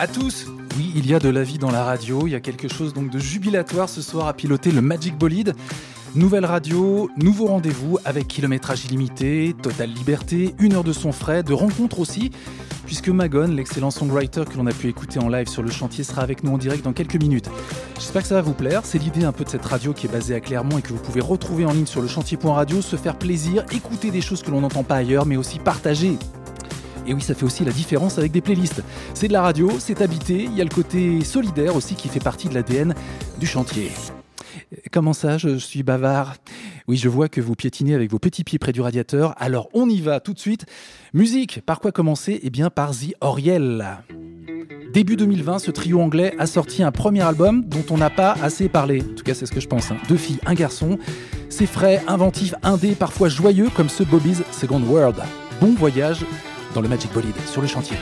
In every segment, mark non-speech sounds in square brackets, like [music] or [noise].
à tous oui, il y a de la vie dans la radio, il y a quelque chose donc de jubilatoire ce soir à piloter le Magic Bolide. Nouvelle radio, nouveau rendez-vous avec kilométrage illimité, totale liberté, une heure de son frais, de rencontres aussi, puisque Magon, l'excellent songwriter que l'on a pu écouter en live sur le chantier, sera avec nous en direct dans quelques minutes. J'espère que ça va vous plaire, c'est l'idée un peu de cette radio qui est basée à Clermont et que vous pouvez retrouver en ligne sur le chantier.radio, se faire plaisir, écouter des choses que l'on n'entend pas ailleurs, mais aussi partager et oui, ça fait aussi la différence avec des playlists. C'est de la radio, c'est habité, il y a le côté solidaire aussi qui fait partie de l'ADN du chantier. Comment ça, je suis bavard? Oui, je vois que vous piétinez avec vos petits pieds près du radiateur, alors on y va tout de suite. Musique, par quoi commencer? Eh bien par The Oriel. Début 2020, ce trio anglais a sorti un premier album dont on n'a pas assez parlé. En tout cas, c'est ce que je pense. Hein. Deux filles, un garçon. C'est frais, inventif, indé, parfois joyeux comme ce Bobby's Second World. Bon voyage dans le Magic Bolide sur le chantier.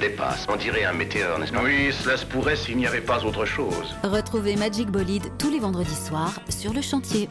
Dépasse. On dirait un météore, n'est-ce pas? Oui, cela se pourrait s'il n'y avait pas autre chose. Retrouvez Magic Bolide tous les vendredis soirs sur le chantier.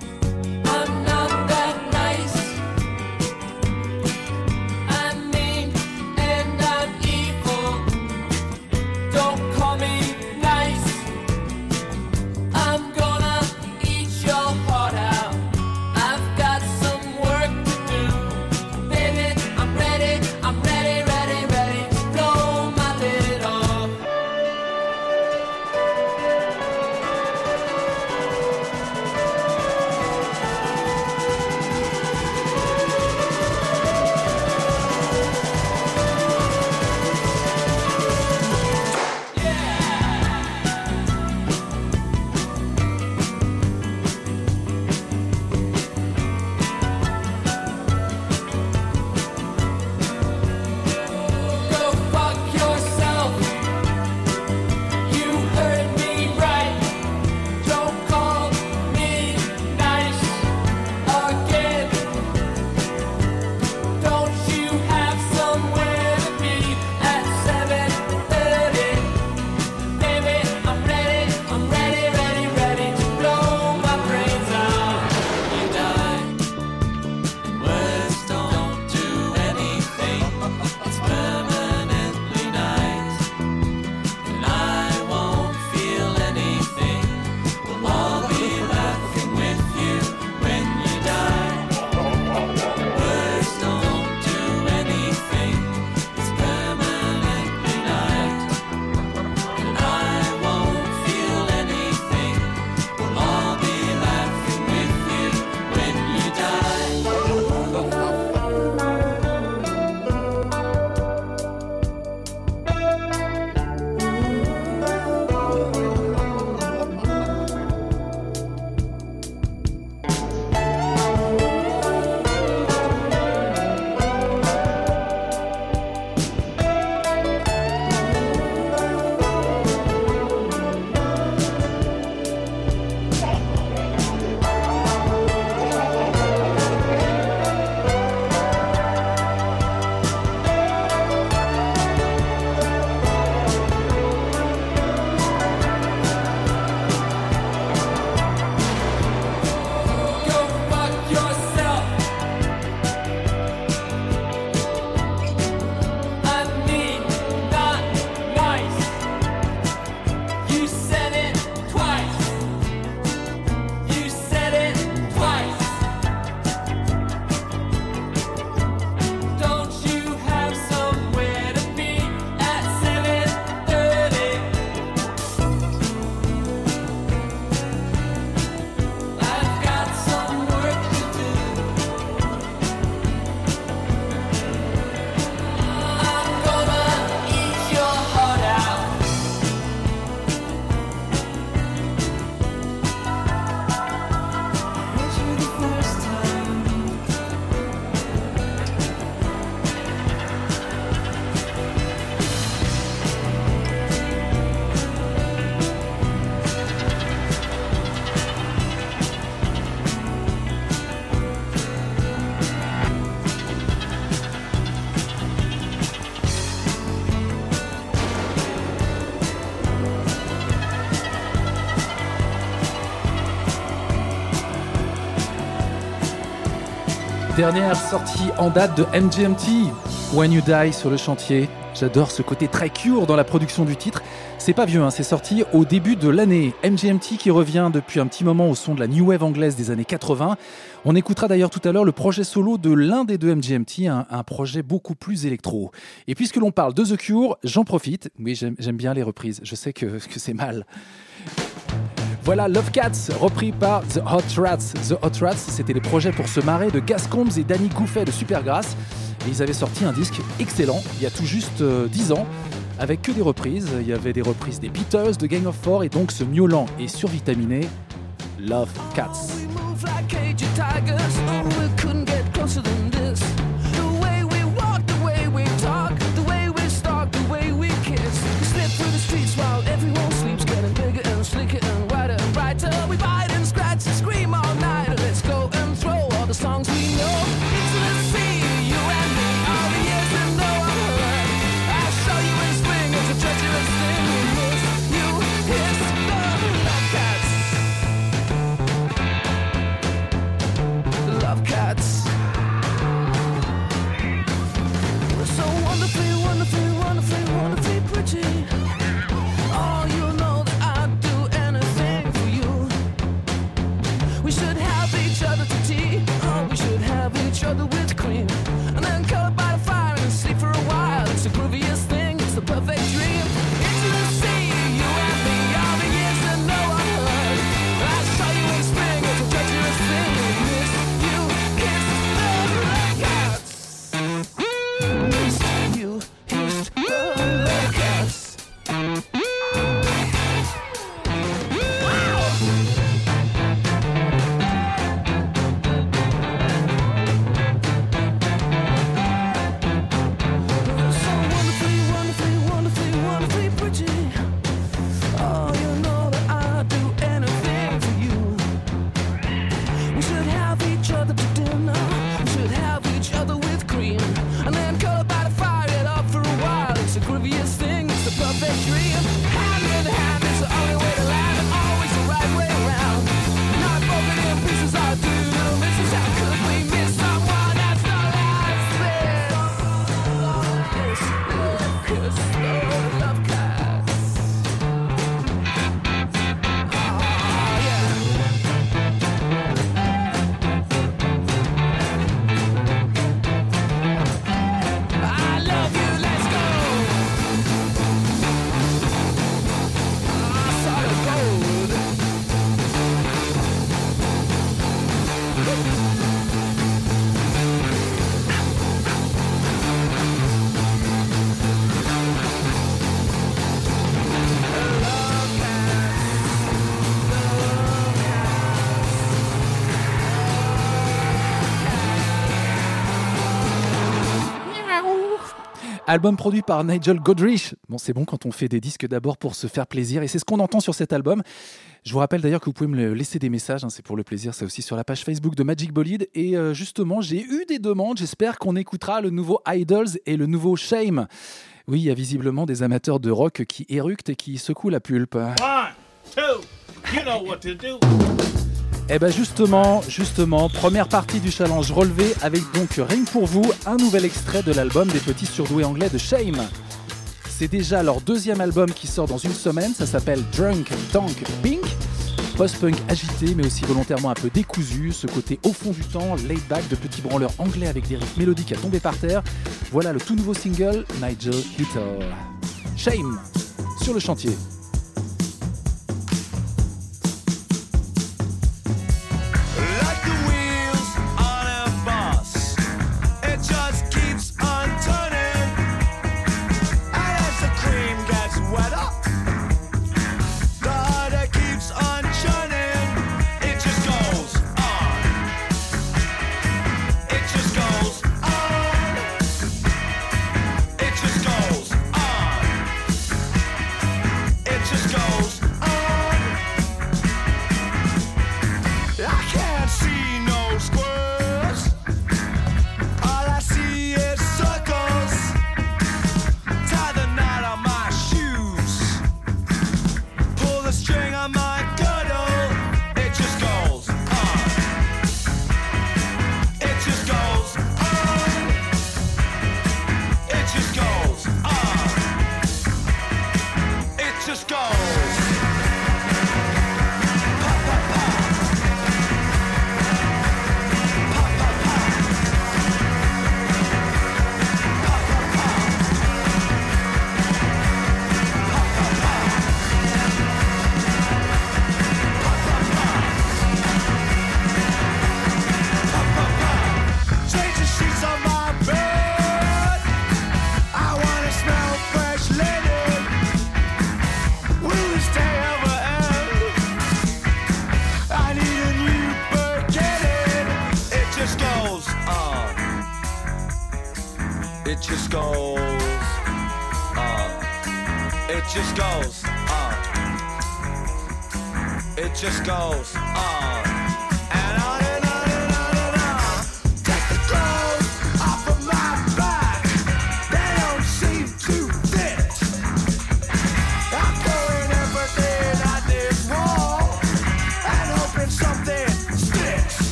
Dernière sortie en date de MGMT, When You Die sur le chantier. J'adore ce côté très cure dans la production du titre. C'est pas vieux, hein, c'est sorti au début de l'année. MGMT qui revient depuis un petit moment au son de la new wave anglaise des années 80. On écoutera d'ailleurs tout à l'heure le projet solo de l'un des deux MGMT, un, projet beaucoup plus électro. Et puisque l'on parle de The Cure, j'en profite. Oui, j'aime bien les reprises. Je sais que, [laughs] que c'est mal. Voilà Love Cats, repris par The Hot Rats. The Hot Rats, c'était les projets pour se marrer de Gascombs et Danny Gouffet de Supergrass. Et ils avaient sorti un disque excellent il y a tout juste 10 euh, ans, avec que des reprises. Il y avait des reprises des Beatles, de Gang of Four et donc ce miaulant et survitaminé Love Cats. Album produit par Nigel Godrich. Bon, c'est bon quand on fait des disques d'abord pour se faire plaisir et c'est ce qu'on entend sur cet album. Je vous rappelle d'ailleurs que vous pouvez me laisser des messages, hein, c'est pour le plaisir, c'est aussi sur la page Facebook de Magic Bolide. Et euh, justement, j'ai eu des demandes, j'espère qu'on écoutera le nouveau Idols et le nouveau Shame. Oui, il y a visiblement des amateurs de rock qui éructent et qui secouent la pulpe. One, two, you know what to do. Eh bien justement, justement, première partie du challenge relevé avec donc rien pour vous, un nouvel extrait de l'album des petits surdoués anglais de Shame. C'est déjà leur deuxième album qui sort dans une semaine, ça s'appelle Drunk Tank Pink. Post-punk agité mais aussi volontairement un peu décousu, ce côté au fond du temps, laid back de petits branleurs anglais avec des riffs mélodiques à tomber par terre. Voilà le tout nouveau single Nigel Little. Shame sur le chantier.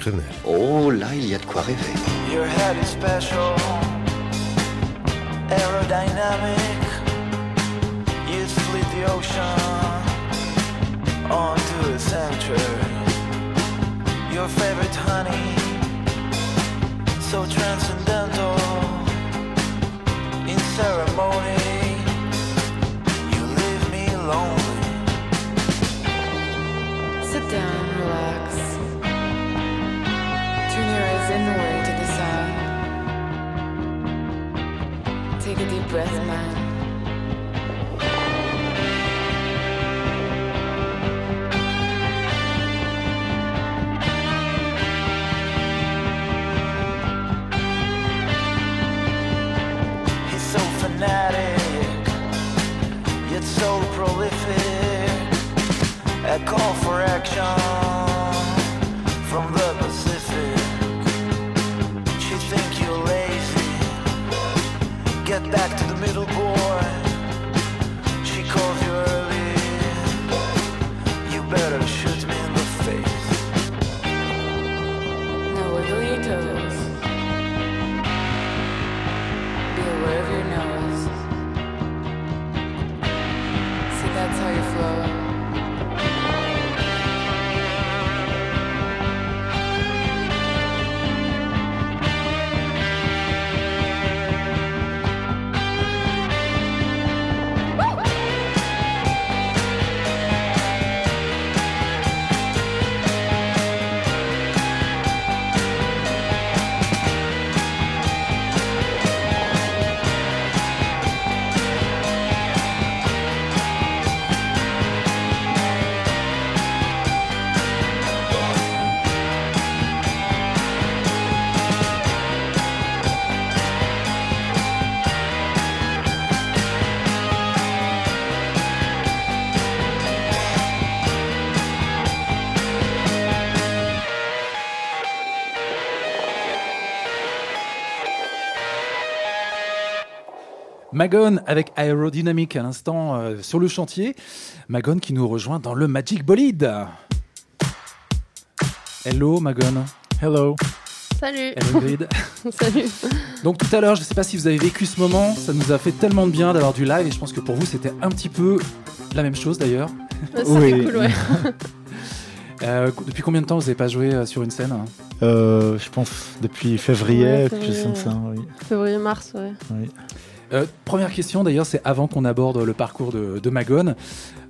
Crenel. Oh là, il y a de quoi rêver. Your head is special, aerodynamic. You split the ocean onto a. Your favorite honey, so transcendental. In ceremony, you leave me. Sit down. breath, man. Magone avec Aerodynamic à l'instant euh, sur le chantier. Magone qui nous rejoint dans le Magic Bolide. Hello Magone. Hello. Salut. Hello Grid. [laughs] Salut. Donc tout à l'heure, je ne sais pas si vous avez vécu ce moment, ça nous a fait tellement de bien d'avoir du live et je pense que pour vous c'était un petit peu la même chose d'ailleurs. Oui. cool, ouais. [laughs] Euh, depuis combien de temps vous n'avez pas joué euh, sur une scène hein Je pense depuis février, ouais, février, ça, oui. février mars, ouais. oui. Euh, Première question d'ailleurs, c'est avant qu'on aborde le parcours de, de Magone.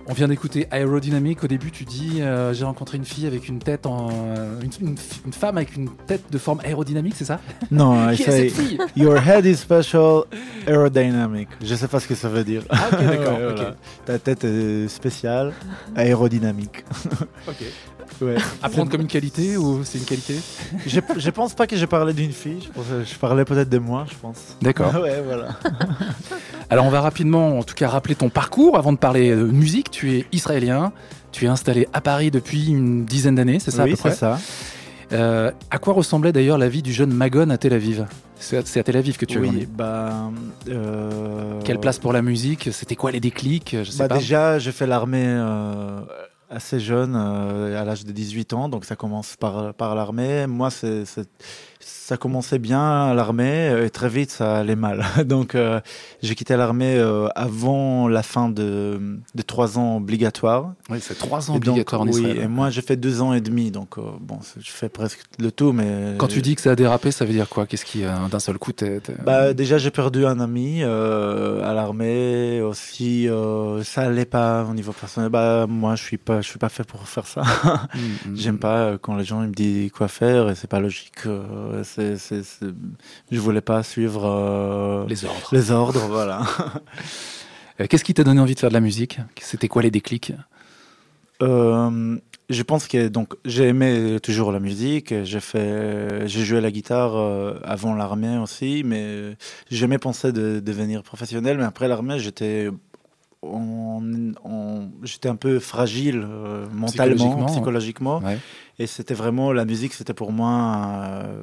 On vient d'écouter Aerodynamic. Au début, tu dis euh, j'ai rencontré une fille avec une tête en euh, une, une- une femme avec une tête de forme aérodynamique, c'est ça? Non, I Qui est say, cette fille? Your head is special aerodynamic. Je sais pas ce que ça veut dire. Ah ok d'accord. [laughs] Ouais, ok. voilà. Ta tête est spéciale, aérodynamique. ok. Ouais. [laughs] Apprendre comme une qualité ou c'est une qualité? Je, je pense pas que j'ai parlé d'une fille, je, pense- je parlais peut-être de moi, je pense. D'accord. [laughs] ouais, voilà. [laughs] Alors on va rapidement, en tout cas, rappeler ton parcours avant de parler de musique. Tu es israélien, tu es installé à Paris depuis une dizaine d'années, c'est ça à oui, peu près? c'est ça. Euh, À quoi ressemblait d'ailleurs la vie du jeune Magone à Tel Aviv? C'est à- à Tel Aviv que tu as oui, bah. euh, Quelle place pour la musique? C'était quoi les déclics? Je sais bah pas. Déjà, j'ai fait l'armée euh, assez jeune, euh, à l'âge de 18 ans, donc ça commence par, par l'armée. Moi, c'est, c'est- ça commençait bien à l'armée euh, et très vite, ça allait mal. [laughs] donc, euh, j'ai quitté l'armée euh, avant la fin de, de trois ans obligatoires. Oui, c'est trois ans obligatoires en oui, Israël. et moi, j'ai fait deux ans et demi, donc euh, bon, je fais presque le tout, mais... Quand tu dis que ça a dérapé, ça veut dire quoi? Qu'est-ce qui, d'un seul coup, t'es- Bah, déjà, j'ai perdu un ami à l'armée. Aussi, ça allait pas au niveau personnel. Bah, moi, je suis pas, je suis pas fait pour faire ça. Mm, [laughs] mm. J'aime pas euh, quand les gens ils me disent quoi faire et c'est pas logique. C'est, c'est, c'est- Je voulais pas suivre euh, les ordres. les ordres, voilà. [laughs] Euh, Qu'est-ce qui t'a donné envie de faire de la musique? C'était quoi les déclics? Euh, je pense que donc j'ai aimé toujours la musique. J'ai fait, j'ai joué la guitare avant l'armée aussi, mais j'ai jamais pensé de devenir professionnel. Mais après l'armée, j'étais j'étais un peu fragile euh, mentalement, Psychologiquement, ouais. psychologiquement, Ouais. et c'était vraiment la musique, c'était pour moi. euh,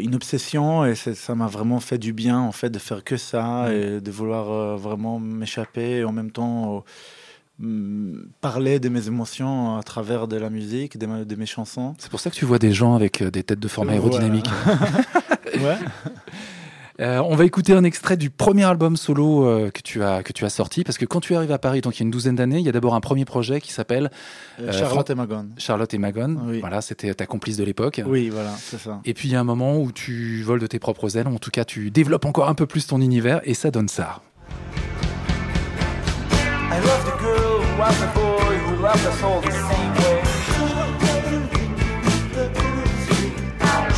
une obsession et ça m'a vraiment fait du bien en fait de faire que ça Mm. et de vouloir euh, vraiment m'échapper et en même temps euh, mm, parler de mes émotions à travers de la musique, de, ma- de mes chansons. C'est pour ça que tu vois des gens avec euh, des têtes de forme aérodynamique. [laughs] [laughs] Ouais. Euh, on va écouter un extrait du premier album solo euh, que, tu as, que tu as sorti, parce que quand tu arrives à Paris, donc il y a une douzaine d'années, il y a d'abord un premier projet qui s'appelle Euh, Charlotte et Magone. Charlotte et Magone. Oui. Voilà, c'était ta complice de l'époque. Oui, voilà, c'est ça. Et puis il y a un moment où tu voles de tes propres ailes, en tout cas tu développes encore un peu plus ton univers, et ça donne ça. I love the girl who was a boy who loved us all the same way.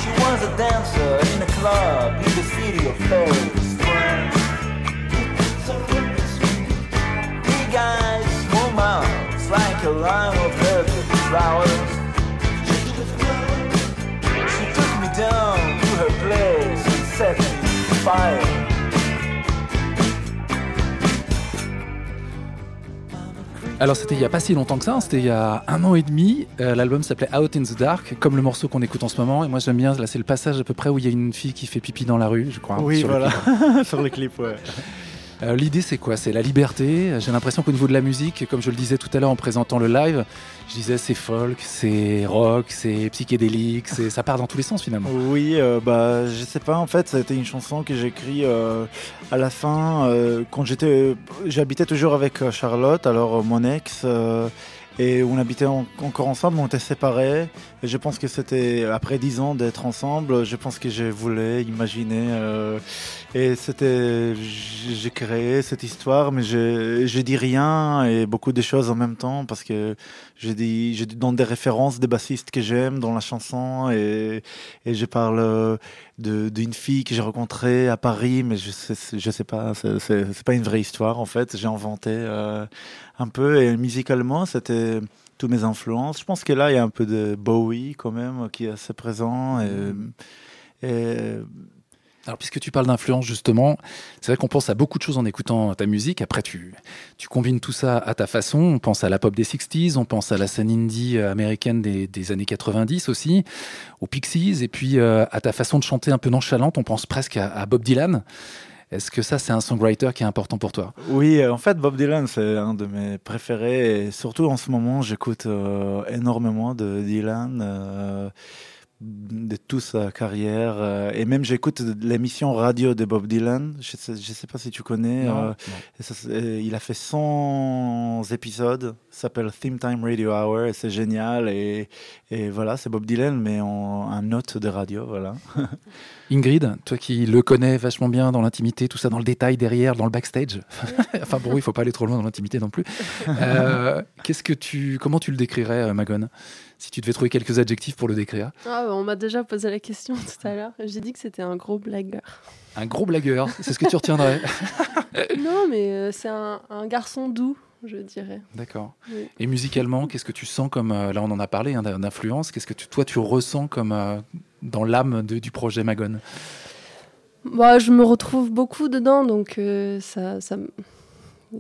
She was a dancer in a club in the city eyes, small mouth, like a line of velvet flowers. She took me down to her place set me fire. Alors c'était il y a pas si longtemps que ça, hein, c'était il y a un an et demi. Euh, L'album s'appelait Out in the Dark, comme le morceau qu'on écoute en ce moment. Et moi j'aime bien, là c'est le passage à peu près où il y a une fille qui fait pipi dans la rue, je crois. oui, sur le voilà, clip. [laughs] sur le clip, ouais. Euh, L'idée c'est quoi? C'est la liberté. J'ai l'impression qu'au niveau de la musique, comme je le disais tout à l'heure en présentant le live, je disais c'est folk, c'est rock, c'est psychédélique, ça part dans tous les sens finalement. Oui, euh, bah, je sais pas, en fait, ça a été une chanson que j'ai écrite euh, à la fin, euh, quand j'étais, j'habitais toujours avec Charlotte, alors mon ex, et on habitait en- encore ensemble, on était séparés, et je pense que c'était, après dix ans d'être ensemble, je pense que je voulais imaginer, euh, et c'était, j'ai créé cette histoire, mais je, je dis rien, et beaucoup de choses en même temps, parce que je dis, je donne des références des bassistes que j'aime dans la chanson, et, et je parle euh, d'une fille que j'ai rencontrée à Paris, mais je sais, je sais pas, c'est pas une vraie histoire en fait. J'ai inventé euh, un peu et musicalement c'était tous mes influences. Je pense que là il y a un peu de Bowie quand même qui est assez présent et, et Alors, puisque tu parles d'influence, justement, c'est vrai qu'on pense à beaucoup de choses en écoutant ta musique. Après, tu, tu combines tout ça à ta façon. On pense à la pop des 60s, on pense à la scène indie américaine des, des années 90 aussi, aux Pixies, et puis euh, à ta façon de chanter un peu nonchalante, on pense presque à, à Bob Dylan. Est-ce que ça, c'est un songwriter qui est important pour toi? Oui, euh, en fait, Bob Dylan, c'est un de mes préférés. Et surtout en ce moment, j'écoute euh, énormément de Dylan, euh, de toute sa carrière. euh, et même, j'écoute l'émission radio de Bob Dylan. Je sais, je sais pas si tu connais. Non, euh, non. et ça, c'est- il a fait 100 épisodes. S'appelle Theme Time Radio Hour. Et c'est génial. Et, et voilà, c'est Bob Dylan, mais en un note de radio. Voilà. [laughs] Ingrid, toi qui le connais vachement bien dans l'intimité, tout ça dans le détail derrière, dans le backstage. [laughs] enfin bon, il faut pas aller trop loin dans l'intimité non plus. Euh, Qu'est-ce que tu, comment tu le décrirais, euh, Magone Si tu devais trouver quelques adjectifs pour le décrire? Ah, on m'a déjà posé la question tout à l'heure. J'ai dit que c'était un gros blagueur. Un gros blagueur, c'est ce que tu retiendrais. [laughs] non, mais euh, c'est un, un garçon doux, je dirais. D'accord. Oui. Et musicalement, qu'est-ce que tu sens comme, là on en a parlé, hein, d'influence, qu'est-ce que tu, toi tu ressens comme euh, dans l'âme du projet Magone Bah, je me retrouve beaucoup dedans, donc euh, ça,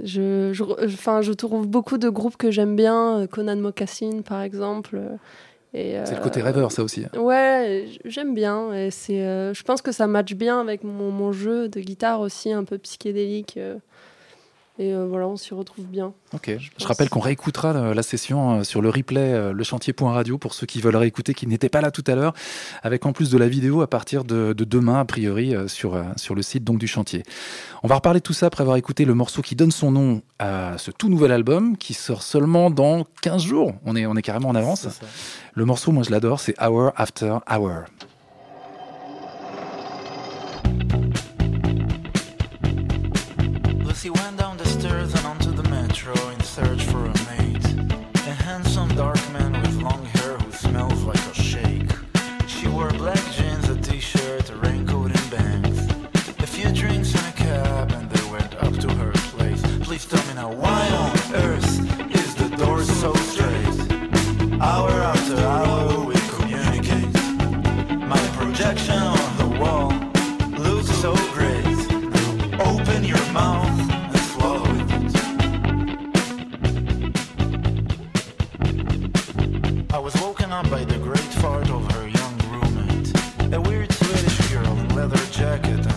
je, enfin, je trouve beaucoup de groupes que j'aime bien, euh, Conan Mocassin par exemple. euh, et, C'est le côté rêveur ça aussi. Ouais, j- j'aime bien. Et c'est, euh, je pense que ça matche bien avec mon, mon jeu de guitare aussi, un peu psychédélique. Et euh, voilà, on s'y retrouve bien. Ok. Je, rappelle qu'on réécoutera la, la session euh, sur le replay euh, lechantier.radio pour ceux qui veulent réécouter, qui n'étaient pas là tout à l'heure, avec en plus de la vidéo à partir de, de demain, a priori, euh, sur, sur le site donc du chantier. On va reparler de tout ça après avoir écouté le morceau qui donne son nom à ce tout nouvel album qui sort seulement dans 15 jours. On est, on est carrément en avance. Le morceau, moi je l'adore, c'est Hour After Hour. A raincoat and bangs. A few drinks and a cab and they went up to her place. Please tell me now why on earth is the door so straight? Hour after hour we communicate. My projection on the wall looks so great. Open your mouth and swallow it. I was woken up by the great fart jacket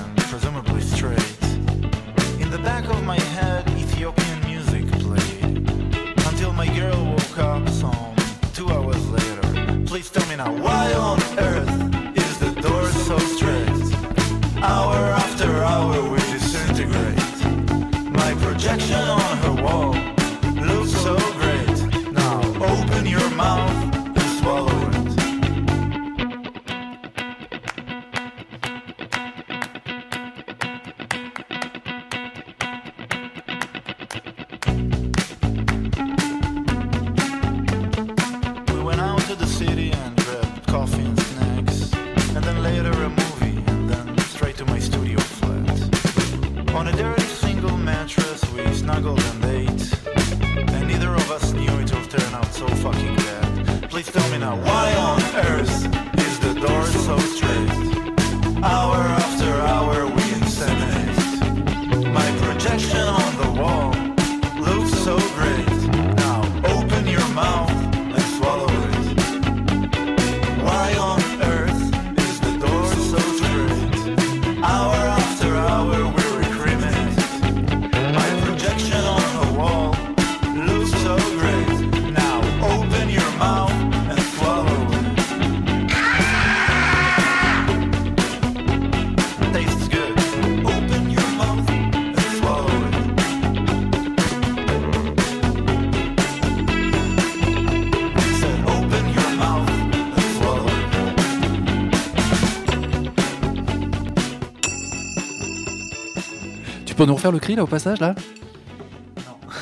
nous refaire le cri là au passage là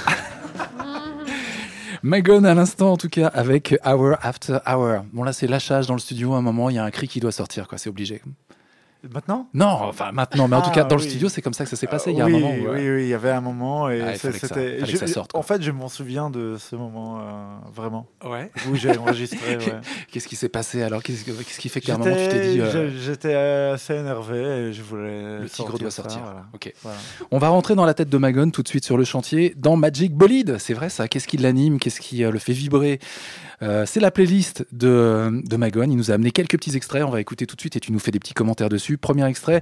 [laughs] Magone à l'instant en tout cas avec Hour After Hour. Bon là c'est lâchage dans le studio à un moment, il y a un cri qui doit sortir quoi, c'est obligé. Maintenant? Non, enfin maintenant, mais en tout Ah, cas dans le studio c'est comme ça que ça s'est passé il y a oui, un moment. où, oui, euh, oui, il y avait un moment et Ah, il c'est- fallait que ça- c'était. fallait que je- ça sorte, quoi. En fait, je m'en souviens de ce moment euh, vraiment Ouais. où j'ai enregistré. [laughs] ouais. Qu'est-ce qui s'est passé alors? Qu'est-ce que- qu'est-ce qui fait qu'à un moment tu t'es dit euh, j'étais assez énervé et je voulais. le tigre doit sortir. voilà. Ok. Voilà. On va rentrer dans la tête de Magone tout de suite sur le chantier dans Magic Bolide. C'est vrai ça Qu'est-ce qui l'anime? Qu'est-ce qui euh, le fait vibrer? Euh, c'est la playlist de, de Magone. Il nous a amené quelques petits extraits. On va écouter tout de suite et tu nous fais des petits commentaires dessus. Premier extrait,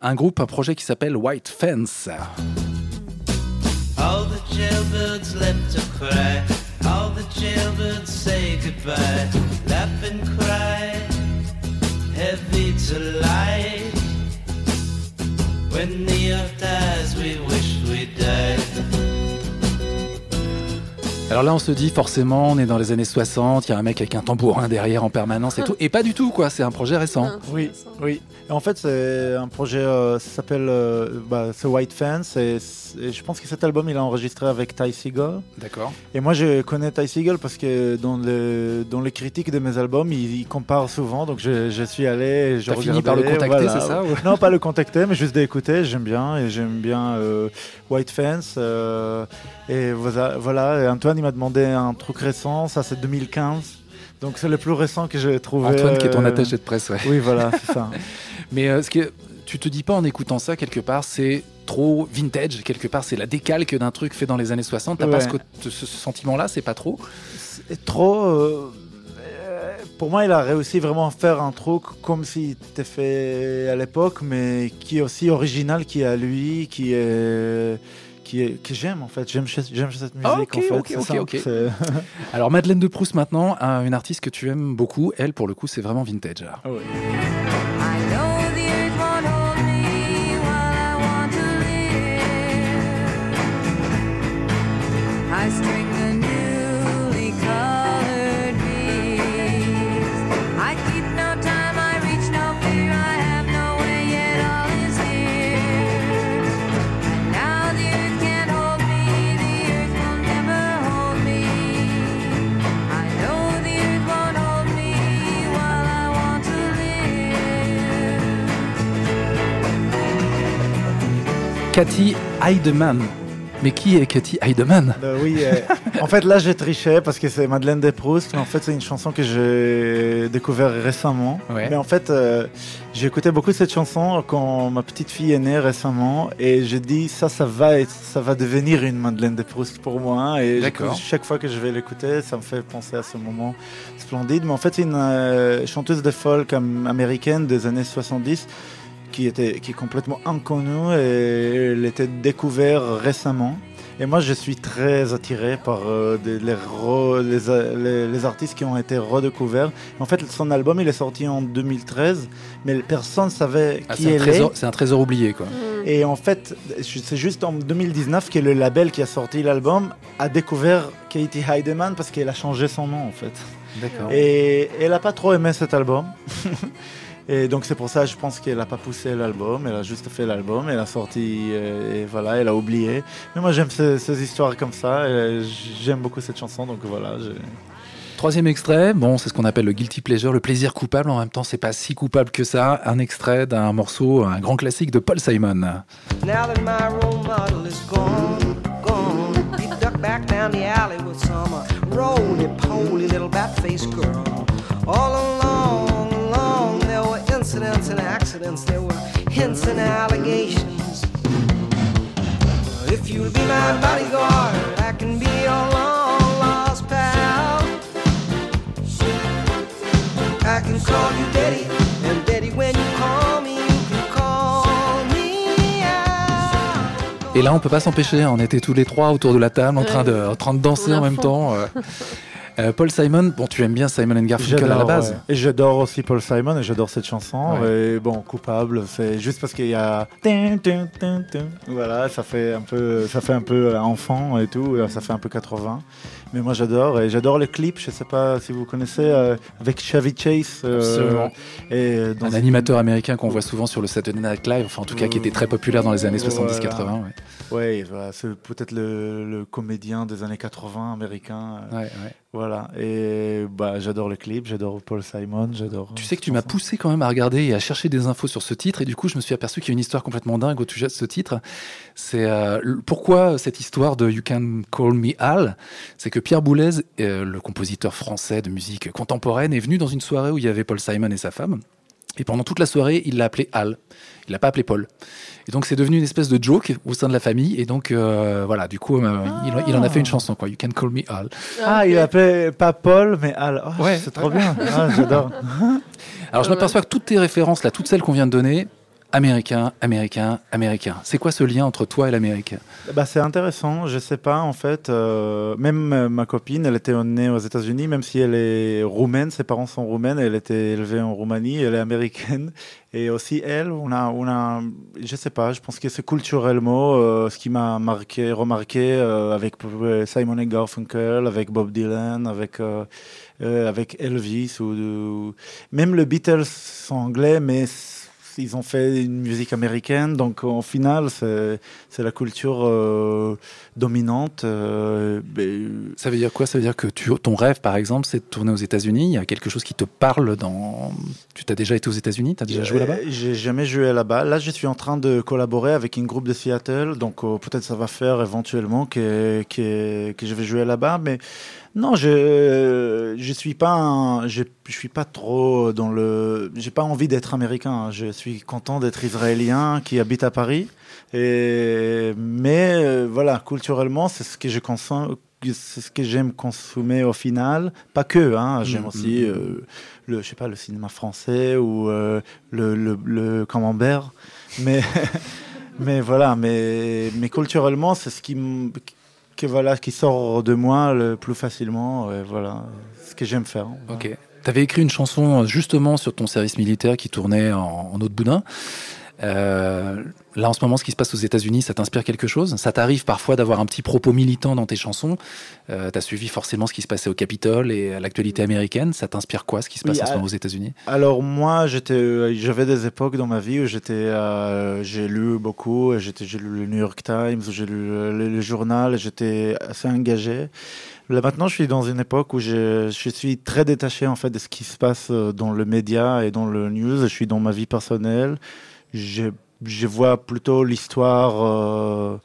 un groupe, un projet qui s'appelle White Fence. All the jailbirds to cry. All the jailbirds say goodbye. Laugh and cry. When the earth dies, we wish. Alors là, on se dit forcément, on est dans les années 60, il y a un mec avec un tambourin derrière en permanence et tout. Et pas du tout, quoi. C'est un projet récent. Oui, oui. Et en fait, c'est un projet, euh, ça s'appelle euh, bah, c'est White Fence. Et, je pense que cet album, il a enregistré avec Ty Segall. D'accord. Et moi, je connais Ty Segall parce que dans, le, dans les critiques de mes albums, il, il compare souvent. Donc, je, je suis allé. et je T'as fini par le contacter, voilà. c'est ça, ou- Non, pas le contacter, mais juste d'écouter. J'aime bien. Et j'aime bien euh, White Fence. Et voilà, Antoine, il m'a demandé un truc récent. Ça, c'est 2015. Donc, c'est le plus récent que j'ai trouvé. Antoine, qui est ton euh, attaché de presse, ouais. Oui, voilà, c'est ça. [laughs] Mais euh, ce que tu te dis pas en écoutant ça, quelque part, c'est trop vintage. Quelque part, c'est la décalque d'un truc fait dans les années 60. T'as pas Ouais. ce, co- ce- ce sentiment-là, c'est pas trop? Trop. euh, euh, pour moi, il a réussi vraiment à faire un truc comme s'il était fait à l'époque, mais qui est aussi original, qui est à lui, qui est. Qui est, que j'aime en fait, j'aime ce- j'aime cette musique Ah, en fait. ok, c'est ok, ça, [laughs] Alors Madeleine de Proust maintenant, un- une artiste que tu aimes beaucoup. Elle, pour le coup, c'est vraiment vintage. là. I Cathy Heidemann. Mais qui est Cathy Heidemann? Euh, oui, euh, en fait là j'ai triché parce que c'est Madeleine de Proust, mais en fait c'est une chanson que j'ai découvert récemment. Ouais. Mais en fait euh, j'ai écouté beaucoup cette chanson quand ma petite fille est née récemment et j'ai dit ça ça va être, ça va devenir une Madeleine de Proust pour moi et D'accord. j'écoute- chaque fois que je vais l'écouter ça me fait penser à ce moment splendide. Mais en fait c'est une euh, chanteuse de folk am- américaine des années 70 qui était qui est complètement inconnue et elle était découverte récemment. Et moi, je suis très attiré par euh, des- les, re- les, les- les artistes qui ont été redécouverts. En fait, son album, il est sorti en 2013, mais personne ne savait Ah, qui C'est un, elle est. c'est un trésor oublié, quoi. Et en fait, c'est juste en 2019 que le label qui a sorti l'album a découvert Katie Heidemann parce qu'elle a changé son nom, en fait. D'accord. Et elle n'a pas trop aimé cet album. [laughs] Et donc c'est pour ça, je pense qu'elle n'a pas poussé l'album, elle a juste fait l'album, elle a sorti, euh, et voilà, elle a oublié. Mais moi j'aime ces, ces histoires comme ça, et j'aime beaucoup cette chanson, donc voilà. Troisième extrait, bon, c'est ce qu'on appelle le guilty pleasure, le plaisir coupable. En même temps, c'est pas si coupable que ça. Un extrait d'un morceau, un grand classique de Paul Simon. Now that my role model is gone, gone, he ducked back down the alley with some roly-poly little bat-faced girl. All were and accidents, there were hints and allegations. If you'll be my bodyguard, I can be your long-lost pal. I can call you Daddy, and Daddy, when you call me, you can call me out. Et là, on peut pas s'empêcher. On était tous les trois autour de la table en train de, en train de danser en même temps. [laughs] euh. Euh, Paul Simon, bon, tu aimes bien Simon and Garfunkel à la base. ouais. Et j'adore aussi Paul Simon et j'adore cette chanson. Ouais. Et bon, coupable, c'est juste parce qu'il y a. Voilà, ça fait un peu, ça fait un peu euh, enfant et tout. Ça fait un peu 80. Mais moi j'adore et j'adore les clips. Je sais pas si vous connaissez euh, avec Chevy Chase. euh, et dans Un animateur américain qu'on voit souvent sur le Saturday Night Live, enfin en tout cas qui était très populaire dans les années 70-80. Voilà. Ouais. Ouais, voilà, c'est peut-être le, le comédien des années 80 américain. euh, Ouais, ouais. Voilà. Et bah j'adore les clips, j'adore Paul Simon, j'adore. Tu sais que tu m'as poussé quand même à regarder et à chercher des infos sur ce titre, et du coup, je me suis aperçu qu'il y a une histoire complètement dingue au sujet de ce titre. C'est euh, pourquoi cette histoire de You Can Call Me Al? C'est que Pierre Boulez, euh, le compositeur français de musique contemporaine, est venu dans une soirée où il y avait Paul Simon et sa femme. Et pendant toute la soirée, il l'a appelé Al. Il l'a pas appelé Paul. Et donc c'est devenu une espèce de joke au sein de la famille. Et donc euh, voilà, du coup, euh, il, il en a fait une chanson, quoi. You can call me Al. Ah, il appelait pas Paul, mais Al. Oh, Ouais. C'est trop bien. Ah, J'adore. [laughs] Alors je m'aperçois que toutes tes références là, toutes celles qu'on vient de donner, américain, américain, américain. C'est quoi ce lien entre toi et l'Amérique Bah, c'est intéressant, je sais pas en fait. euh, même euh, ma copine, elle était née aux États-Unis, même si elle est roumaine, ses parents sont roumaines, elle était élevée en Roumanie, elle est américaine. [laughs] Et aussi elle, on a, on a, je sais pas, je pense que c'est culturellement euh, ce qui m'a marqué, remarqué avec Simon et Garfunkel, avec Bob Dylan, avec avec Elvis ou, même le Beatles sont anglais, mais ils ont fait une musique américaine, donc en final, c'est la culture euh, dominante. euh, ben, Ça veut dire quoi? Ça veut dire que tu, ton rêve, par exemple, c'est de tourner aux États-Unis? Il y a quelque chose qui te parle dans. Tu t'as déjà été aux États-Unis? Tu as déjà joué là-bas? Euh, J'ai jamais joué là-bas. Là, je suis en train de collaborer avec une groupe de Seattle, donc euh, peut-être ça va faire éventuellement que, que, que je vais jouer là-bas, mais non, je je suis pas un- je, je suis pas trop dans le j'ai pas envie d'être américain. Je suis content d'être israélien qui habite à Paris. Et mais euh, voilà, culturellement, c'est ce que je consomme c'est ce que j'aime consommer au final, pas que, hein, j'aime Mm, aussi mm, euh, le, je sais pas, le cinéma français ou euh, le, le, le camembert, mais, [laughs] mais voilà, mais, mais culturellement, c'est ce qui, que, voilà, qui sort de moi le plus facilement, voilà, ce que j'aime faire. Ok. Tu avais écrit une chanson euh, justement sur ton service militaire qui tournait en, en Haute-Boudin. Euh, là, en ce moment, ce qui se passe aux États-Unis, ça t'inspire quelque chose? Ça t'arrive parfois d'avoir un petit propos militant dans tes chansons? Euh, Tu as suivi forcément ce qui se passait au Capitole et à l'actualité américaine? Ça t'inspire quoi, ce qui se passe Oui, en ce moment aux États-Unis? Alors moi, j'étais, euh, j'avais des époques dans ma vie où j'étais, euh, j'ai lu beaucoup, j'étais, j'ai lu le New York Times, j'ai lu le, le- journal, j'étais assez engagé. Là maintenant, je suis dans une époque où je, je suis très détaché en fait de ce qui se passe dans le média et dans le news. Je suis dans ma vie personnelle. Je, je vois plutôt l'histoire. euh,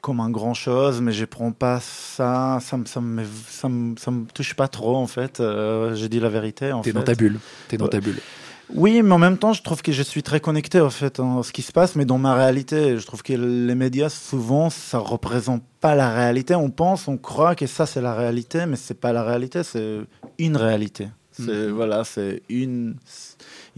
comme un grand chose, mais je prends pas ça, ça me, ça me, ça me, ça me touche pas trop en fait. Euh, je dis la vérité. T'es dans ta bulle. T'es dans Ouais. ta bulle. Oui, mais en même temps, je trouve que je suis très connecté en fait en ce qui se passe, mais dans ma réalité. Je trouve que les médias souvent ça représente pas la réalité. On pense, on croit que ça c'est la réalité, mais c'est pas la réalité, c'est une réalité. C'est voilà, c'est une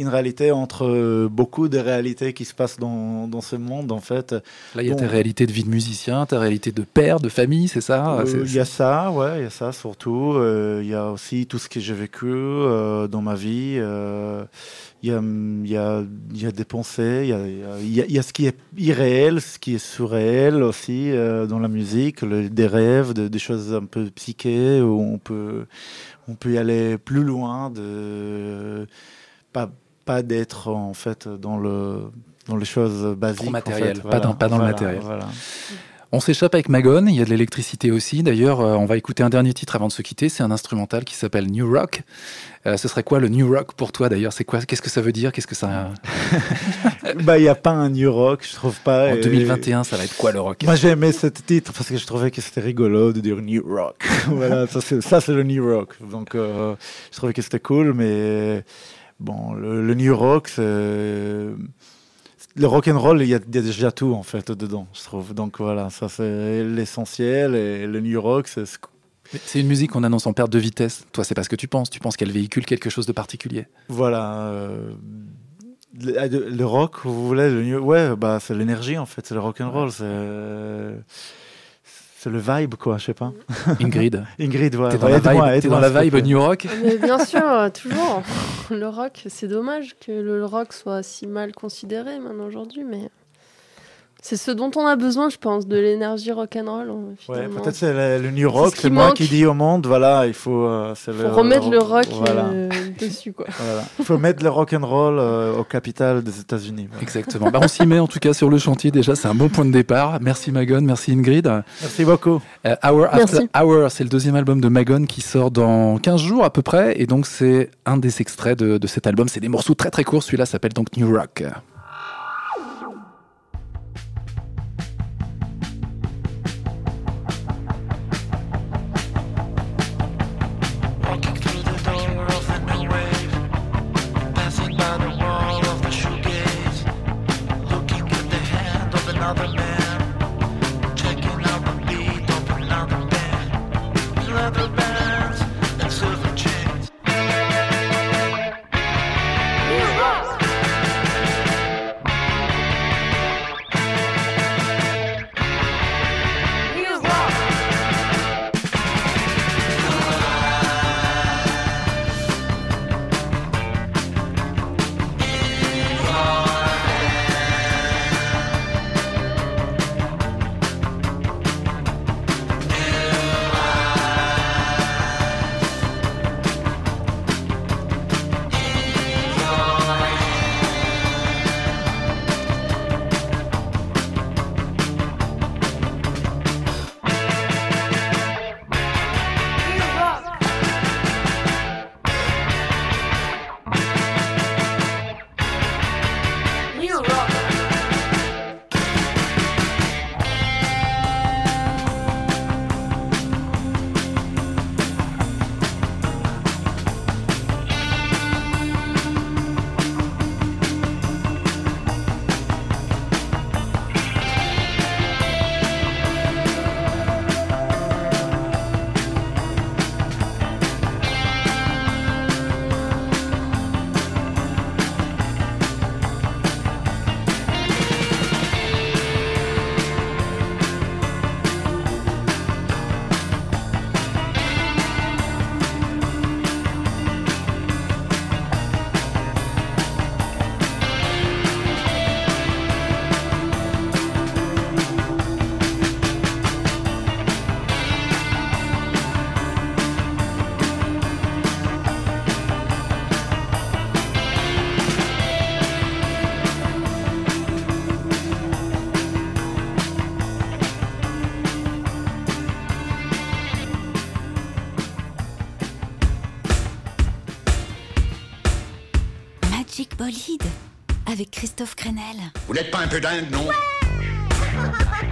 une réalité entre euh, beaucoup de réalités qui se passent dans, dans ce monde en fait. Là, il y a Bon. ta réalité de vie de musicien, ta réalité de père, de famille, c'est ça Euh, Il y a ça, ouais, il y a ça surtout. Euh, Il y a aussi tout ce que j'ai vécu euh, dans ma vie. Euh, Il y, a, il y, a, il y a des pensées, il y a, il y a- il y a- il y a ce qui est irréel, ce qui est surréel aussi euh, dans la musique, le- des rêves, de- des choses un peu psychées où on peut, on peut y aller plus loin, de pas, pas d'être en fait dans le dans les choses basiques. en matériel, fait. pas dans- pas dans le matériel. Voilà. On s'échappe avec Magone, il y a de l'électricité aussi. D'ailleurs, euh, on va écouter un dernier titre avant de se quitter. C'est un instrumental qui s'appelle New Rock. Euh, ce serait quoi le New Rock pour toi d'ailleurs? C'est quoi Qu'est-ce que ça veut dire? Qu'est-ce que ça [laughs] bah, il n'y a pas un New Rock, je trouve pas. En et- 2021, ça va être quoi le rock? Moi, j'ai aimé ce titre parce que je trouvais que c'était rigolo de dire New Rock. [laughs] voilà, ça c'est, ça, c'est le New Rock. Donc, euh, je trouvais que c'était cool, mais bon, le, le New Rock. Le rock and roll, il y, y a déjà tout en fait dedans, je trouve. Donc voilà, ça c'est l'essentiel. Et le New Rock, c'est ce C'est une musique qu'on annonce en perte de vitesse. Toi, c'est pas ce que tu penses. Tu penses qu'elle véhicule quelque chose de particulier. Voilà. euh, le, le- le rock, vous voulez le new- Ouais, bah c'est l'énergie en fait, c'est le rock and roll, c'est c'est le vibe quoi, je sais pas. [laughs] Ingrid. Ingrid, ouais. T'es dans, ouais, la vibe, dans la vibe. New Rock Mais bien [laughs] sûr, euh, toujours. Le rock, c'est dommage que le rock soit si mal considéré maintenant aujourd'hui, mais c'est ce dont on a besoin, je pense, de l'énergie rock'n'roll. hein, Ouais, peut-être c'est le, le new rock, ce c'est moi qui dis au monde, voilà, il faut, euh, remettre le rock euh, [laughs] dessus, quoi. Voilà. Il faut mettre le rock and roll euh, au capital des États-Unis. voilà. Exactement. Bah, on s'y met en tout cas sur le chantier déjà. C'est un bon point de départ. Merci Magone, merci Ingrid. Merci beaucoup. Euh, Hour After Merci. Hour, c'est le deuxième album de Magone qui sort dans 15 jours à peu près. Et donc c'est un des extraits de, de cet album. C'est des morceaux très très courts. Celui-là s'appelle donc New Rock. Christophe Crenel. Vous n'êtes pas un peu dingue, non? When [laughs]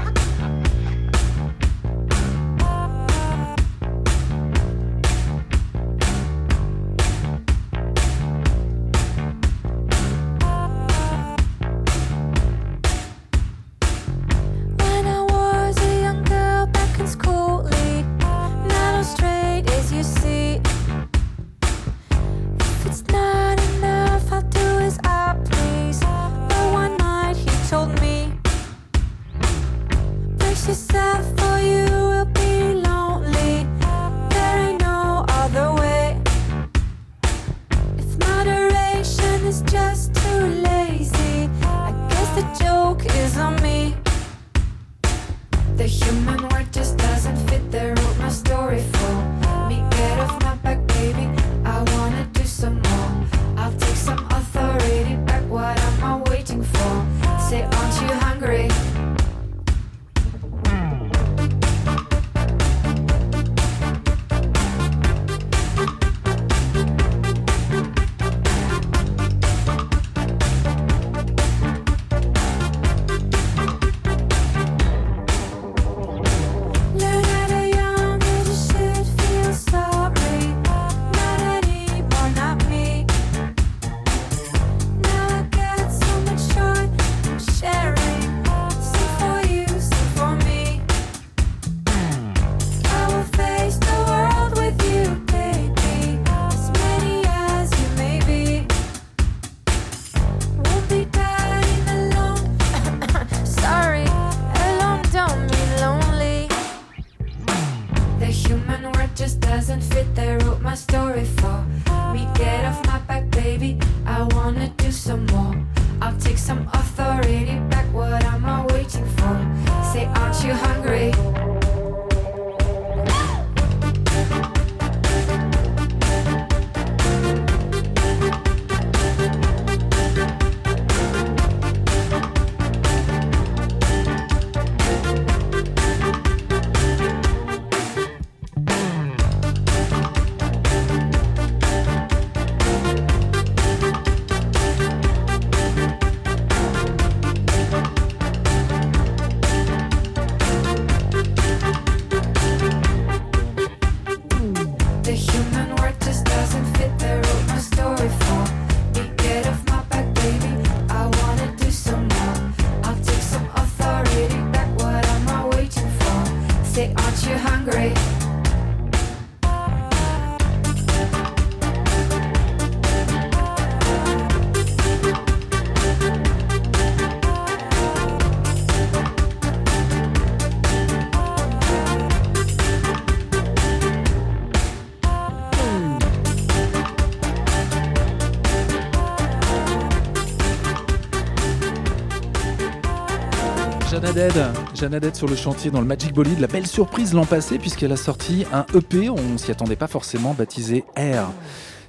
Jeanne Haddad sur le chantier dans le Magic Bolide. La belle surprise l'an passé puisqu'elle a sorti un EP, on s'y attendait pas forcément, baptisé Air.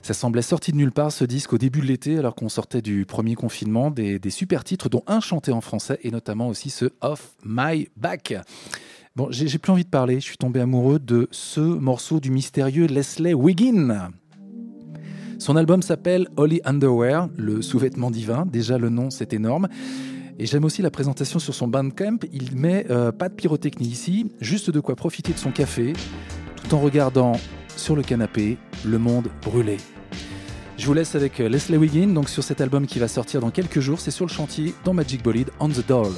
Ça semblait sorti de nulle part ce disque au début de l'été alors qu'on sortait du premier confinement, des, des super titres dont un chanté en français et notamment aussi ce Off My Back. Bon, j'ai plus envie de parler, je suis tombé amoureux de ce morceau du mystérieux Leslie Wiggin. Son album s'appelle Holy Underwear, le sous-vêtement divin. Déjà le nom, c'est énorme. Et j'aime aussi la présentation sur son Bandcamp. Il met euh, pas de pyrotechnie ici, juste de quoi profiter de son café, tout en regardant sur le canapé le monde brûler. Je vous laisse avec euh, Leslie Wiggin, sur cet album qui va sortir dans quelques jours. C'est sur le chantier dans Magic Bolide, On the Doll.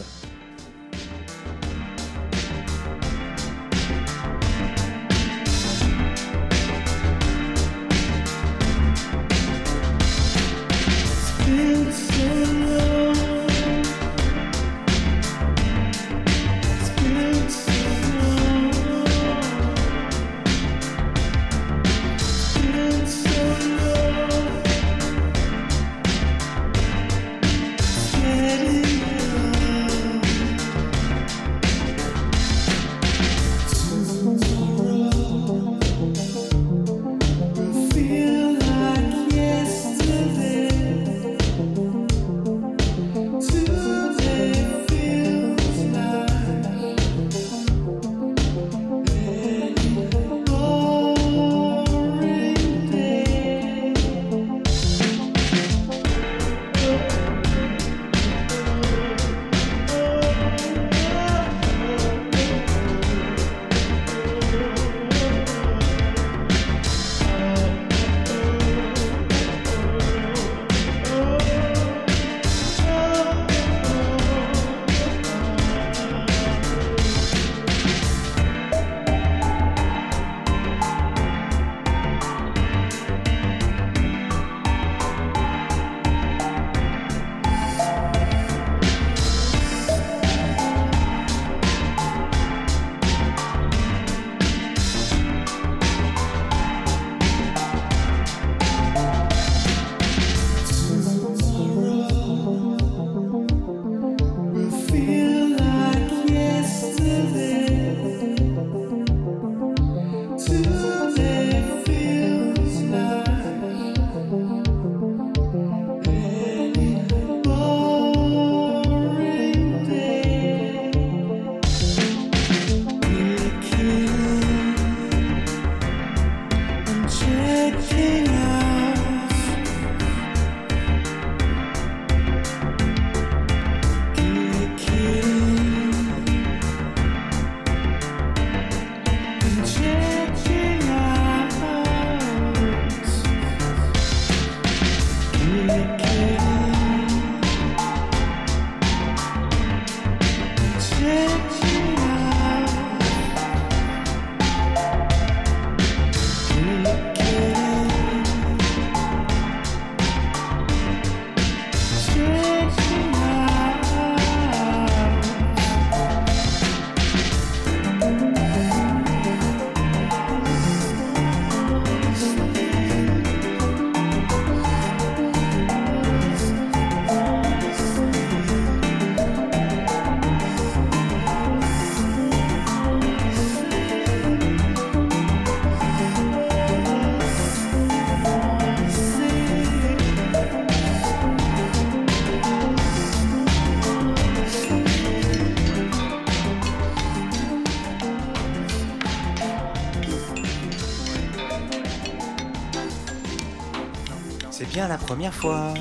La première fois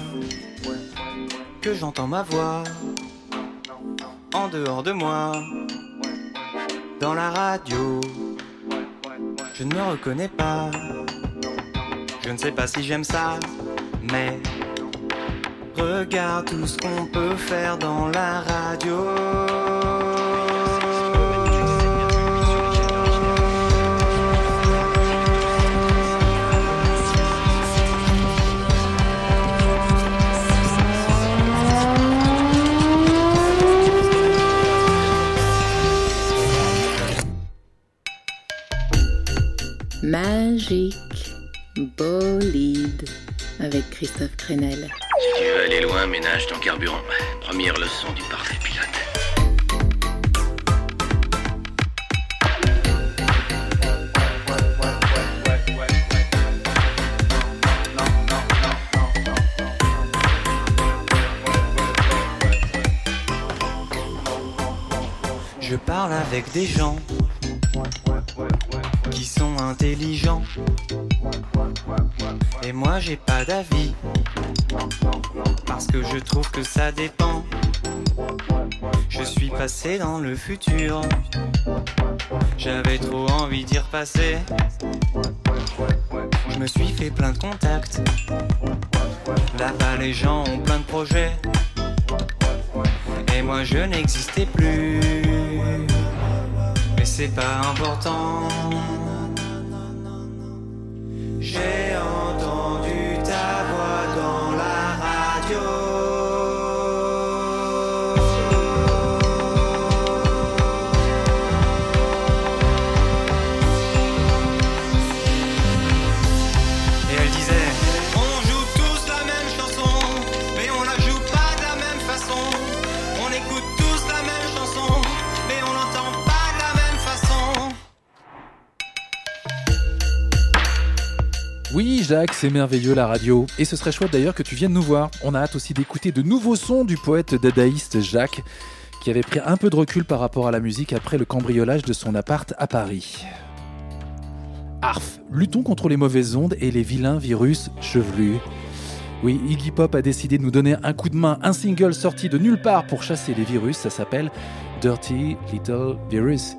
que j'entends ma voix en dehors de moi, dans la radio. Je ne me reconnais pas, je ne sais pas si j'aime ça, mais regarde tout ce qu'on peut faire dans la radio. Magique bolide avec Christophe Crenel. Si tu veux aller loin, ménage ton carburant. Première leçon du parfait pilote. Je parle avec des gens intelligents. Et moi j'ai pas d'avis. Parce que je trouve que ça dépend. Je suis passé dans le futur. J'avais trop envie d'y repasser. Je me suis fait plein de contacts. Là-bas les gens ont plein de projets. Et moi je n'existais plus. Mais c'est pas important. Oui, Jacques, c'est merveilleux la radio. Et ce serait chouette d'ailleurs que tu viennes nous voir. On a hâte aussi d'écouter de nouveaux sons du poète dadaïste Jacques, qui avait pris un peu de recul par rapport à la musique après le cambriolage de son appart à Paris. Arf, luttons contre les mauvaises ondes et les vilains virus chevelus. Oui, Iggy Pop a décidé de nous donner un coup de main, un single sorti de nulle part pour chasser les virus, ça s'appelle Dirty Little Virus.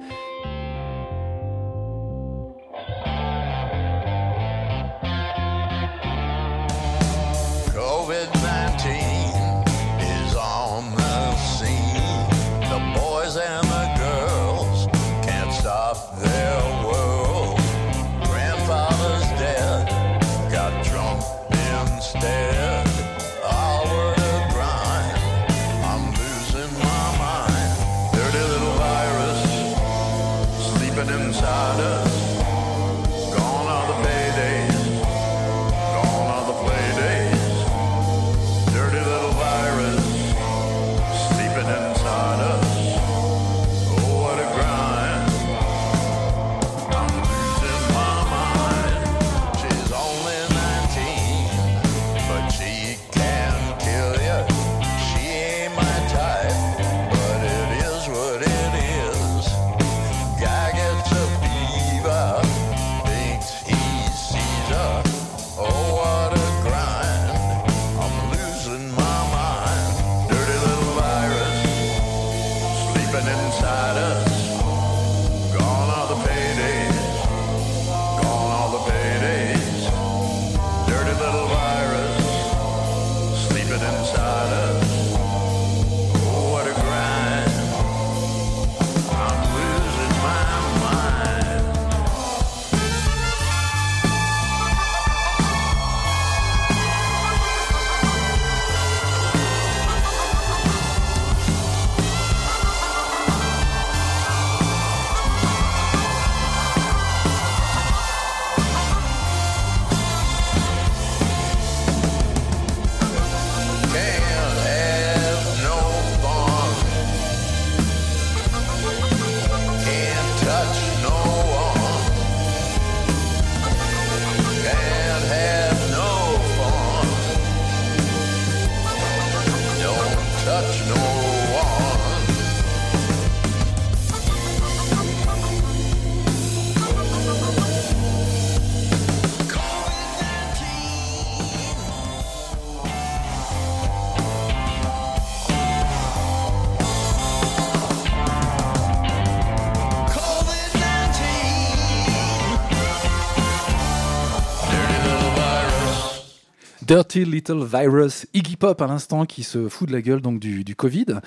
Dirty Little Virus, Iggy Pop à l'instant qui se fout de la gueule donc du, du Covid.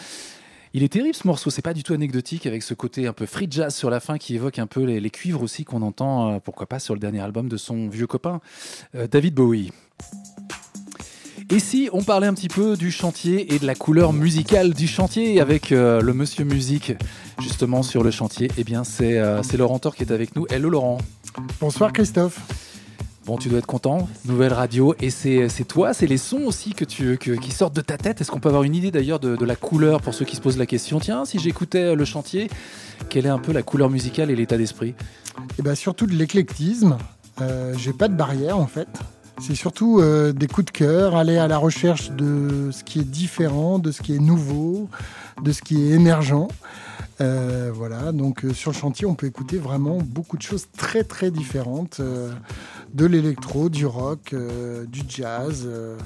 Il est terrible ce morceau, c'est pas du tout anecdotique avec ce côté un peu free jazz sur la fin qui évoque un peu les, cuivres aussi qu'on entend, euh, pourquoi pas sur le dernier album de son vieux copain euh, David Bowie. Et si on parlait un petit peu du chantier et de la couleur musicale du chantier avec euh, le monsieur musique justement sur le chantier, eh bien c'est c'est Laurent Thor qui est avec nous. Hello Laurent. Bonsoir Christophe. Bon, tu dois être content. Nouvelle radio. Et c'est toi, c'est les sons aussi que tu, que- qui sortent de ta tête. Est-ce qu'on peut avoir une idée d'ailleurs de, la couleur pour ceux qui se posent la question? Tiens, si j'écoutais le chantier, quelle est un peu la couleur musicale et l'état d'esprit? Et bien surtout de l'éclectisme. Euh, J'ai pas de barrière en fait. C'est surtout euh, des coups de cœur, aller à la recherche de ce qui est différent, de ce qui est nouveau, de ce qui est émergent. Euh, voilà, donc euh, sur le chantier, on peut écouter vraiment beaucoup de choses très très différentes, euh, de l'électro, du rock, euh, du jazz, euh,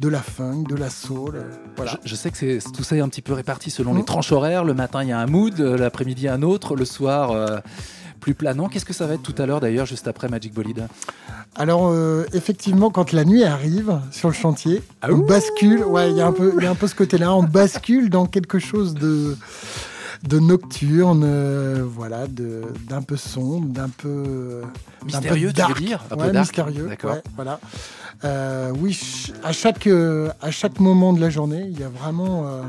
de la funk, de la soul. euh, voilà. Je, je sais que c'est tout ça est un petit peu réparti selon les tranches horaires. Le matin, il y a un mood, l'après-midi, un autre, le soir, euh, plus planant. Qu'est-ce que ça va être tout à l'heure d'ailleurs, juste après Magic Bolide Alors euh, effectivement, quand la nuit arrive sur le chantier, on bascule. Ouais, il y a un peu, il y a un peu ce côté-là. On bascule dans quelque chose de de nocturne, euh, voilà, de d'un peu sombre, d'un peu peu Mystérieux, tu veux dark. dire Un peu dark, mystérieux. d'accord. ouais, voilà. Euh, oui, à chaque euh, à chaque moment de la journée, il y a vraiment euh,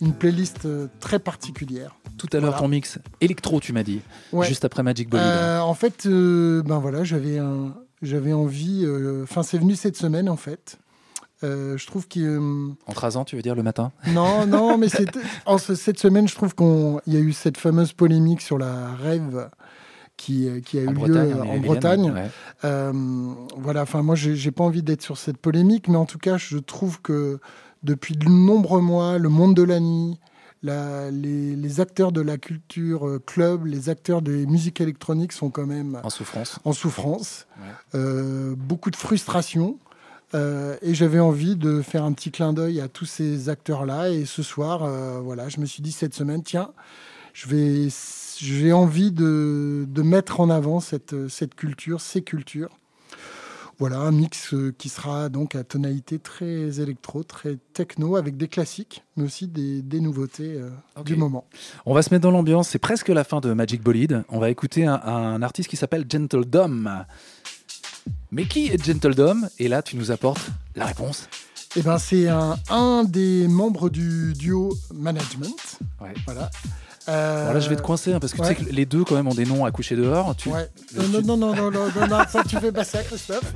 une playlist euh, très particulière. Tout à l'heure, Voilà. ton mix électro, tu m'as dit, Ouais. juste après Magic Bolide. Euh, en fait, euh, ben voilà, j'avais un, j'avais envie. euh, Enfin, c'est venu cette semaine en fait. Euh, je trouve qu'il. euh, En trasant, tu veux dire le matin? Non, non, mais [laughs] c'est en ce- cette semaine, je trouve qu'il y a eu cette fameuse polémique sur la rêve qui, euh, qui a eu lieu Bretagne, en en Bretagne. ouais. Euh, voilà, enfin, moi, j'ai pas envie d'être sur cette polémique, mais en tout cas, je trouve que depuis de nombreux mois, le monde de la nuit, la- les, les acteurs de la culture euh, club, les acteurs des musiques électroniques sont quand même En souffrance. en souffrance, Euh, beaucoup de frustration. Euh, et j'avais envie de faire un petit clin d'œil à tous ces acteurs-là. Et ce soir, euh, voilà, je me suis dit cette semaine, tiens, je vais, j'ai envie de, de mettre en avant cette, cette culture, ces cultures. Voilà, un mix euh, qui sera donc à tonalité très électro, très techno, avec des classiques, mais aussi des, des nouveautés euh, du moment. On va se mettre dans l'ambiance, c'est presque la fin de Magic Bolide. On va écouter un, un artiste qui s'appelle Gentle Dom. Mais qui est Gentle Dom Et là, tu nous apportes la réponse. Eh ben, c'est un, un des membres du duo Management. Voilà. Euh, Bon, là, je vais te coincer hein, parce que ouais. tu sais que les deux, quand même, ont des noms à coucher dehors. Tu... Ouais. tu- Non, non, non, non, non, non, non, ça, tu fais pas ça, Christophe.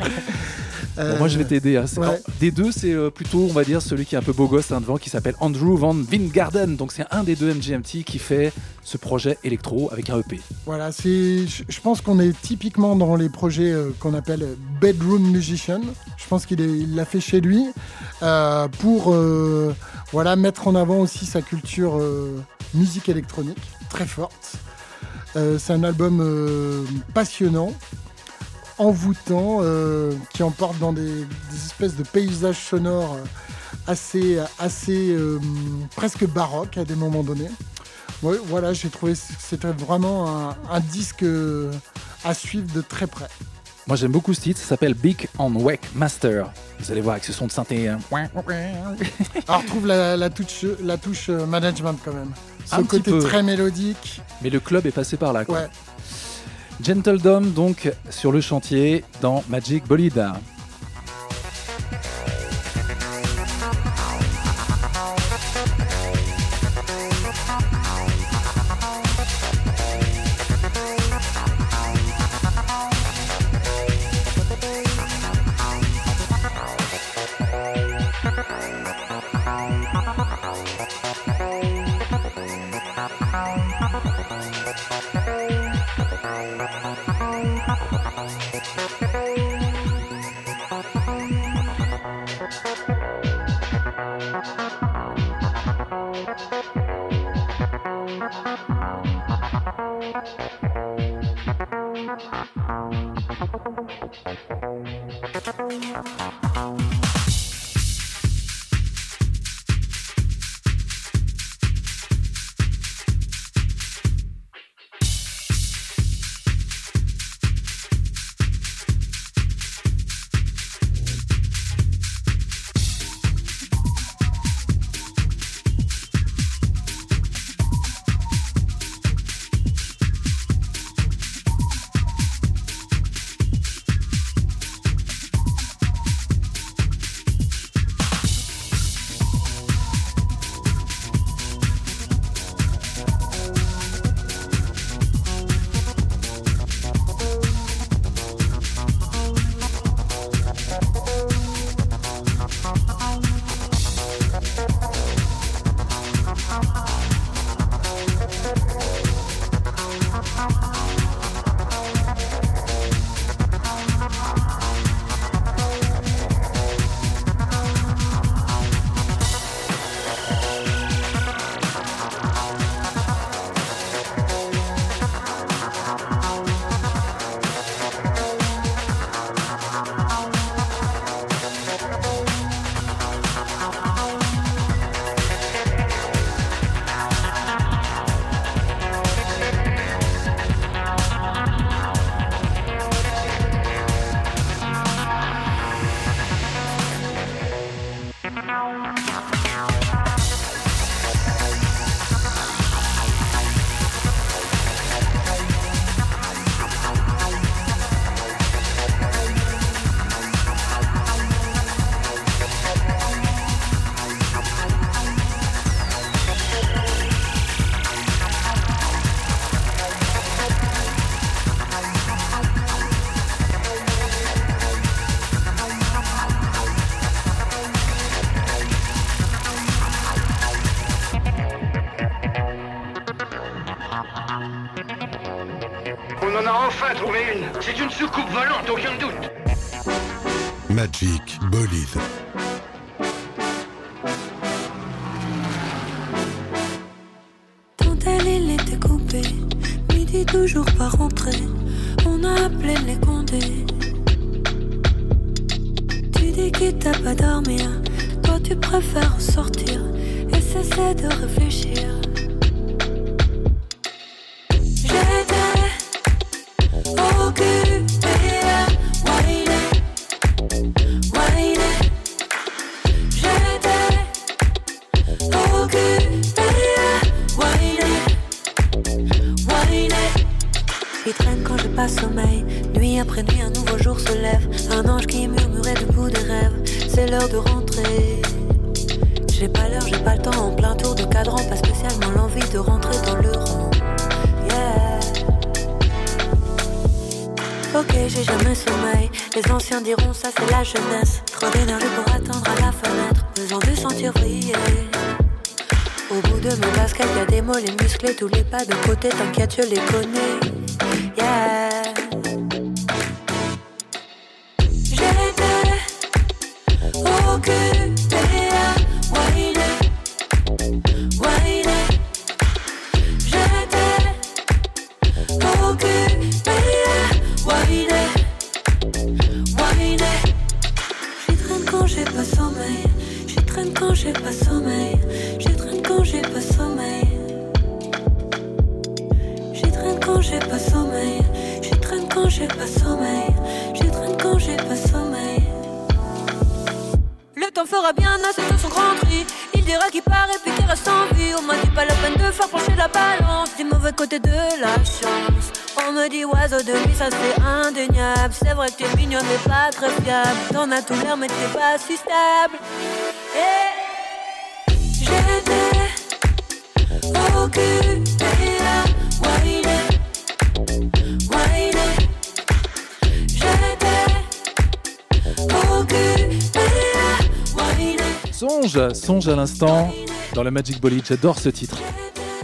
Bon, moi, je vais t'aider. hein. Ouais. des deux, c'est euh, plutôt, on va dire, celui qui est un peu beau gosse hein, devant, qui s'appelle Andrew Van Vingarden. Donc, c'est un des deux MGMT qui fait ce projet électro avec un EP. Voilà, c'est, je pense qu'on est typiquement dans les projets euh, qu'on appelle bedroom musician. Je pense qu'il l'a fait chez lui euh, pour euh, voilà mettre en avant aussi sa culture euh, musique électronique très forte. Euh, c'est un album euh, passionnant, envoûtant euh, qui emporte dans des, espèces de paysages sonores assez, assez euh, presque baroques à des moments donnés. Voilà, j'ai trouvé c'était vraiment un, disque euh, à suivre de très près. Moi j'aime beaucoup ce titre, ça s'appelle Big on Wake Master. Vous allez voir avec ce son de synthé. Hein. [laughs] On retrouve la, touche, la touche management quand même. Un côté très mélodique. Mais le club est passé par là. Quoi. Gentle Dom donc sur le chantier dans Magic Bolida. C'est une soucoupe volante, aucun doute. Magic Bolide. Tantelle, il était coupé. Midi, toujours pas rentré. On a appelé les condés. Tu dis qu'il t'a pas dormir. Hein. Toi, tu préfères sortir. Et cesser de réfléchir. de côté, t'inquiète, je les connais. C'est vrai que t'es mignon mais pas très fiable. T'en as tout l'air mais t'es pas si stable. Et j'étais occupée à whiner, whiner. J'étais occupée à whiner. Songe, songe à l'instant dans le Magic Bolide. J'adore ce titre.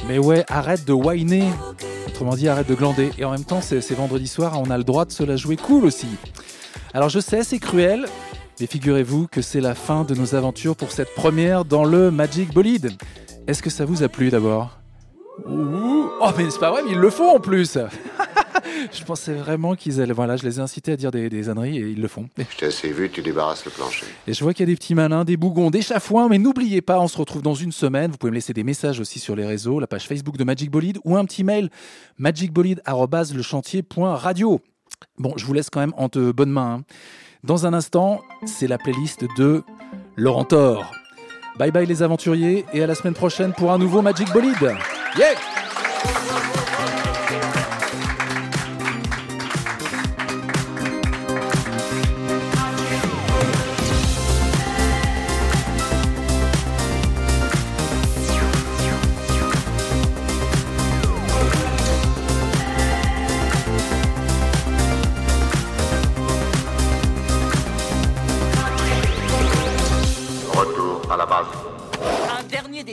Mais ouais, arrête de whiner. Autrement dit, arrête de glander. Et en même temps, c'est vendredi soir, on a le droit de se la jouer cool aussi. Alors je sais, c'est cruel, mais figurez-vous que c'est la fin de nos aventures pour cette première dans le Magic Bolide. Est-ce que ça vous a plu d'abord? Ouh. Oh mais c'est pas vrai, mais ils le font en plus [laughs] Je pensais vraiment qu'ils allaient... Voilà, je les ai incités à dire des, des âneries et ils le font. Je t'ai assez vu, tu débarrasses le plancher. Et je vois qu'il y a des petits malins, des bougons, des chafouins, mais n'oubliez pas, on se retrouve dans une semaine. Vous pouvez me laisser des messages aussi sur les réseaux, la page Facebook de Magic Bolide ou un petit mail magicbolide@lechantier.radio. Bon, je vous laisse quand même en de bonnes mains. hein. Dans un instant, c'est la playlist de Laurent Thor. Bye bye les aventuriers et à la semaine prochaine pour un nouveau Magic Bolide. Yeah